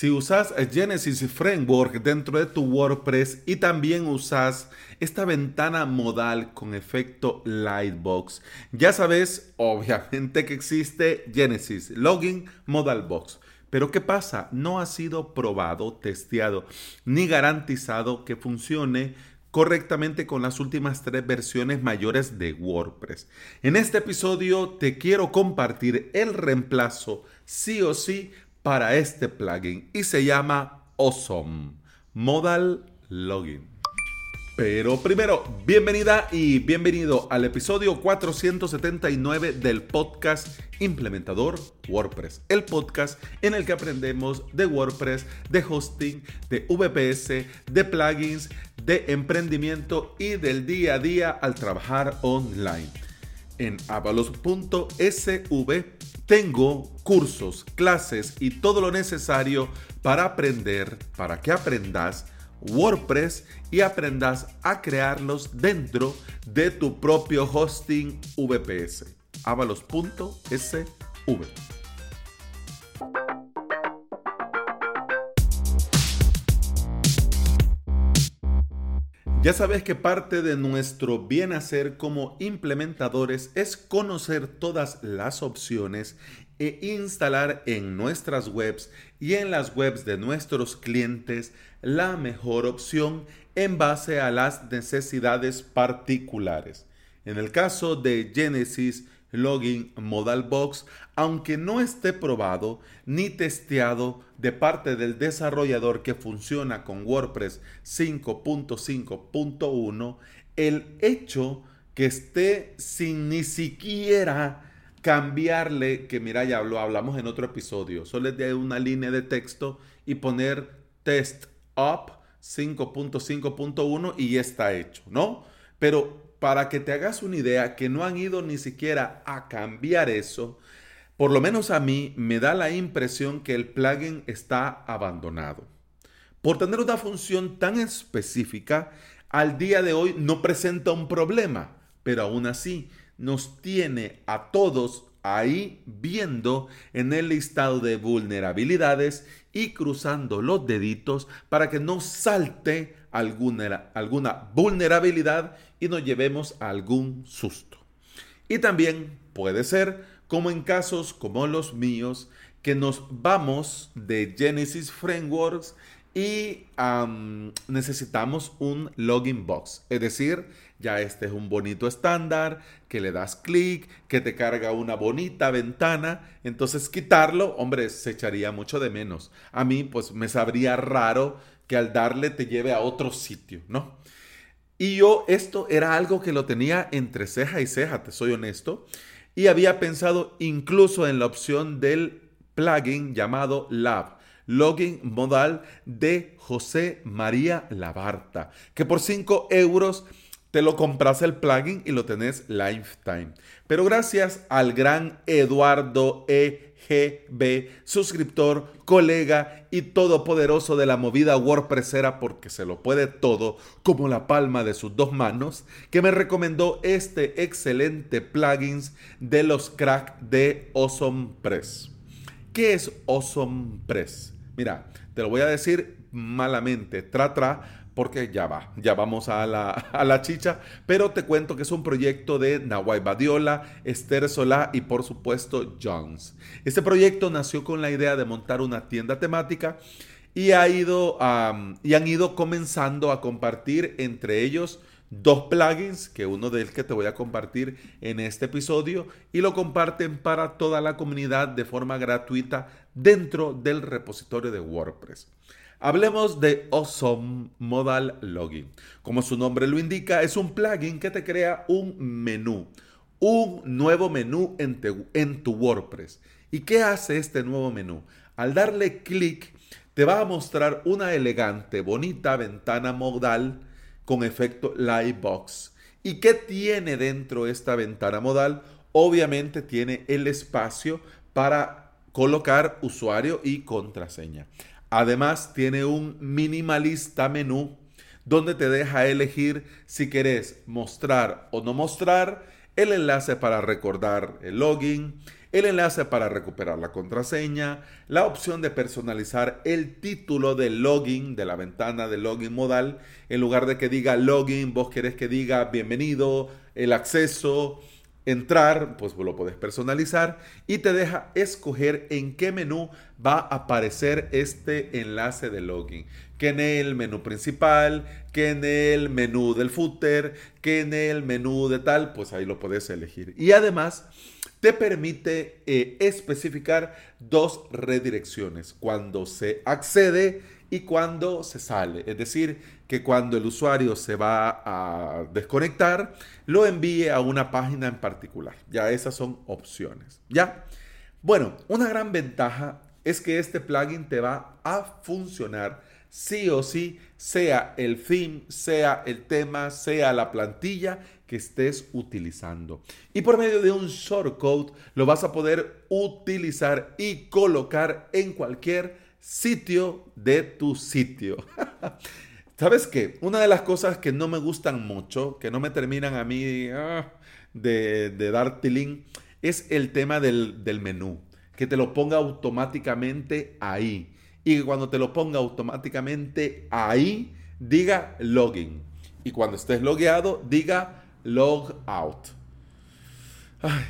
Si usas Genesis Framework dentro de tu WordPress y también usas esta ventana modal con efecto Lightbox, ya sabes obviamente que existe Genesis Login Modal Box. Pero ¿qué pasa? No ha sido probado, testeado, ni garantizado que funcione correctamente con las últimas tres versiones mayores de WordPress. En este episodio te quiero compartir el reemplazo sí o sí para este plugin y se llama Awesome Modal Login. Pero primero, bienvenida y bienvenido al episodio 479 del podcast Implementador WordPress, el podcast en el que aprendemos de WordPress, de hosting, de VPS, de plugins, de emprendimiento y del día a día al trabajar online. En avalos.sv tengo cursos, clases y todo lo necesario para aprender, para que aprendas WordPress y aprendas a crearlos dentro de tu propio hosting VPS. avalos.sv. Ya sabes que parte de nuestro bien hacer como implementadores es conocer todas las opciones e instalar en nuestras webs y en las webs de nuestros clientes la mejor opción en base a las necesidades particulares. En el caso de Genesis Login Modal Box, aunque no esté probado ni testeado de parte del desarrollador que funciona con WordPress 5.5.1, el hecho que esté sin ni siquiera cambiarle, que mira, ya lo hablamos en otro episodio, solo de una línea de texto y poner test up 5.5.1 y ya está hecho, ¿no? Pero para que te hagas una idea que no han ido ni siquiera a cambiar eso, por lo menos a mí me da la impresión que el plugin está abandonado. Por tener una función tan específica, al día de hoy no presenta un problema, pero aún así nos tiene a todos ahí viendo en el listado de vulnerabilidades y cruzando los deditos para que no salte alguna, alguna vulnerabilidad y nos llevemos a algún susto. Y también puede ser, como en casos como los míos, que nos vamos de Genesis Frameworks y necesitamos un login box. Es decir, ya este es un bonito estándar, que le das clic, que te carga una bonita ventana. Entonces quitarlo, hombre, se echaría mucho de menos. A mí, pues me sabría raro que al darle te lleve a otro sitio, ¿no? Y yo esto era algo que lo tenía entre ceja y ceja, te soy honesto. Y había pensado incluso en la opción del plugin llamado Lab login modal de José María Labarta, que por 5 euros te lo compras el plugin y lo tenés lifetime. Pero gracias al gran Eduardo EGB, suscriptor, colega y todopoderoso de la movida WordPressera porque se lo puede todo como la palma de sus dos manos, que me recomendó este excelente plugin de los crack de Awesome Press. ¿Qué es Awesome Press? Mira, te lo voy a decir malamente, tra tra, porque ya va, ya vamos a la, chicha, pero te cuento que es un proyecto de Nawai Badiola, Esther Solá y por supuesto Jones. Este proyecto nació con la idea de montar una tienda temática y, han ido comenzando a compartir entre ellos dos plugins, que uno de ellos que te voy a compartir en este episodio, y lo comparten para toda la comunidad de forma gratuita dentro del repositorio de WordPress. Hablemos de Awesome Modal Login. Como su nombre lo indica, es un plugin que te crea un menú, un nuevo menú en, en tu WordPress. ¿Y qué hace este nuevo menú? Al darle clic, te va a mostrar una elegante, bonita ventana modal con efecto Lightbox. ¿Y qué tiene dentro esta ventana modal? Obviamente tiene el espacio para colocar usuario y contraseña. Además tiene un minimalista menú donde te deja elegir si querés mostrar o no mostrar el enlace para recordar el login, el enlace para recuperar la contraseña, la opción de personalizar el título de login de la ventana de login modal. En lugar de que diga login, vos querés que diga bienvenido, el acceso, entrar, pues lo puedes personalizar y te deja escoger en qué menú va a aparecer este enlace de login. Que en el menú principal, que en el menú del footer, que en el menú de tal, pues ahí lo puedes elegir. Y además te permite eh, especificar dos redirecciones, cuando se accede y cuando se sale. Es decir, que cuando el usuario se va a desconectar, lo envíe a una página en particular. Ya esas son opciones. ¿Ya? Bueno, una gran ventaja es que este plugin te va a funcionar sí o sí, sea el theme, sea el tema, sea la plantilla que estés utilizando. Y por medio de un shortcode lo vas a poder utilizar y colocar en cualquier sitio de tu sitio. ¿Sabes qué? Una de las cosas que no me gustan mucho, que no me terminan a mí ah, de, dar tilín, es el tema del, del menú. Que te lo ponga automáticamente ahí. Y que cuando te lo ponga automáticamente ahí, diga login. Y cuando estés logueado, diga log out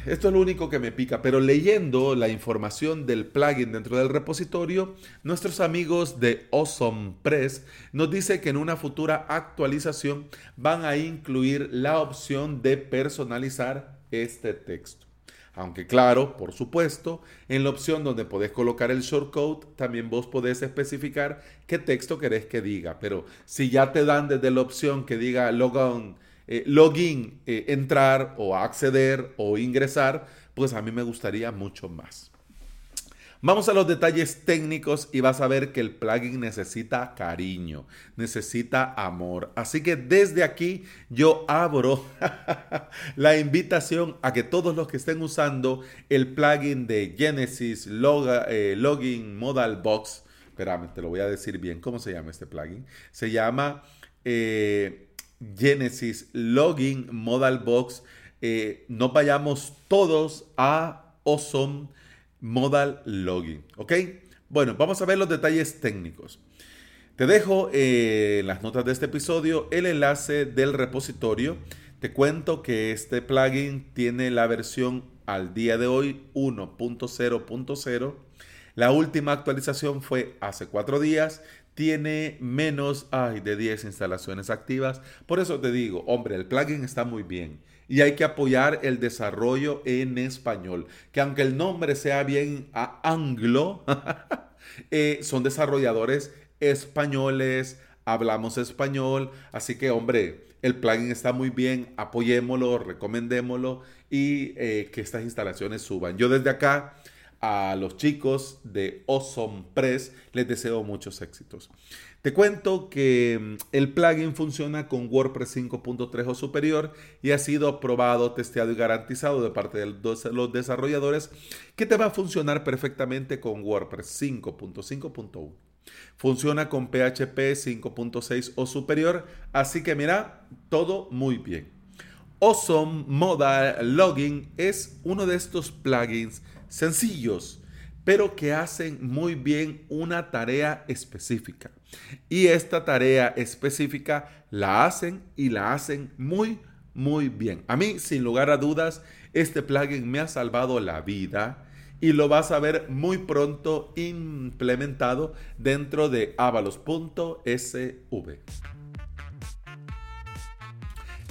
esto es lo único que me pica, pero leyendo la información del plugin dentro del repositorio, nuestros amigos de Awesome Press nos dice que en una futura actualización van a incluir la opción de personalizar este texto. Aunque claro, por supuesto, en la opción donde podés colocar el shortcode, también vos podés especificar qué texto querés que diga. Pero si ya te dan desde la opción que diga logon eh, login, eh, entrar o acceder o ingresar, pues a mí me gustaría mucho más. Vamos a los detalles técnicos y vas a ver que el plugin necesita cariño, necesita amor. Así que desde aquí yo abro la invitación a que todos los que estén usando el plugin de Genesis eh, Login Modal Box, espérame, te lo voy a decir bien, ¿cómo se llama este plugin? Se llama... Genesis Login Modal Box, eh, no vayamos todos a Awesome Modal Login. ¿Ok? Bueno, vamos a ver los detalles técnicos. Te dejo eh, en las notas de este episodio el enlace del repositorio. Te cuento que este plugin tiene la versión al día de hoy 1.0.0. La última actualización fue hace cuatro días tiene menos ay, de 10 instalaciones activas. Por eso te digo, hombre, el plugin está muy bien y hay que apoyar el desarrollo en español. Que aunque el nombre sea bien anglo, eh, son desarrolladores españoles, hablamos español, así que hombre, el plugin está muy bien, apoyémoslo, recomendémoslo y eh, que estas instalaciones suban. Yo desde acá a los chicos de Awesome Press les deseo muchos éxitos. Te cuento que mm, el plugin funciona con WordPress 5.3 o superior y ha sido probado, testeado y garantizado de parte de los desarrolladores que te va a funcionar perfectamente con WordPress 5.5.1. Funciona con PHP 5.6 o superior, así que mira, todo muy bien. Awesome Modal Login es uno de estos plugins sencillos, pero que hacen muy bien una tarea específica. Y esta tarea específica la hacen y la hacen muy, muy bien. A mí, sin lugar a dudas, este plugin me ha salvado la vida y lo vas a ver muy pronto implementado dentro de avalos.sv.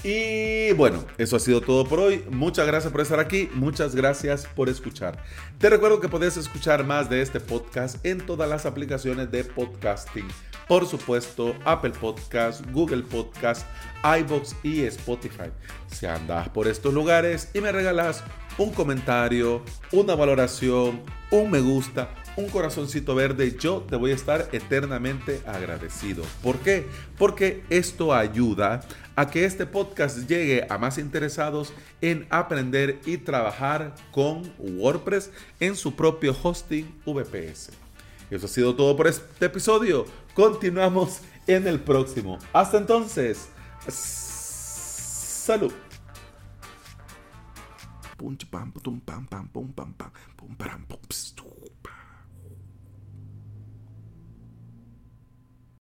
Y bueno, eso ha sido todo por hoy. Muchas gracias por estar aquí. Muchas gracias por escuchar. Te recuerdo que puedes escuchar más de este podcast en todas las aplicaciones de podcasting. Por supuesto, Apple Podcast, Google Podcast, iBox y Spotify. Si andas por estos lugares y me regalas un comentario, una valoración, un me gusta, un corazoncito verde, yo te voy a estar eternamente agradecido. ¿Por qué? Porque esto ayuda a que este podcast llegue a más interesados en aprender y trabajar con WordPress en su propio hosting VPS. Eso ha sido todo por este episodio. Continuamos en el próximo. Hasta entonces, salud. pum, pam, pum, pam, pam, pum, pam, pum, pum,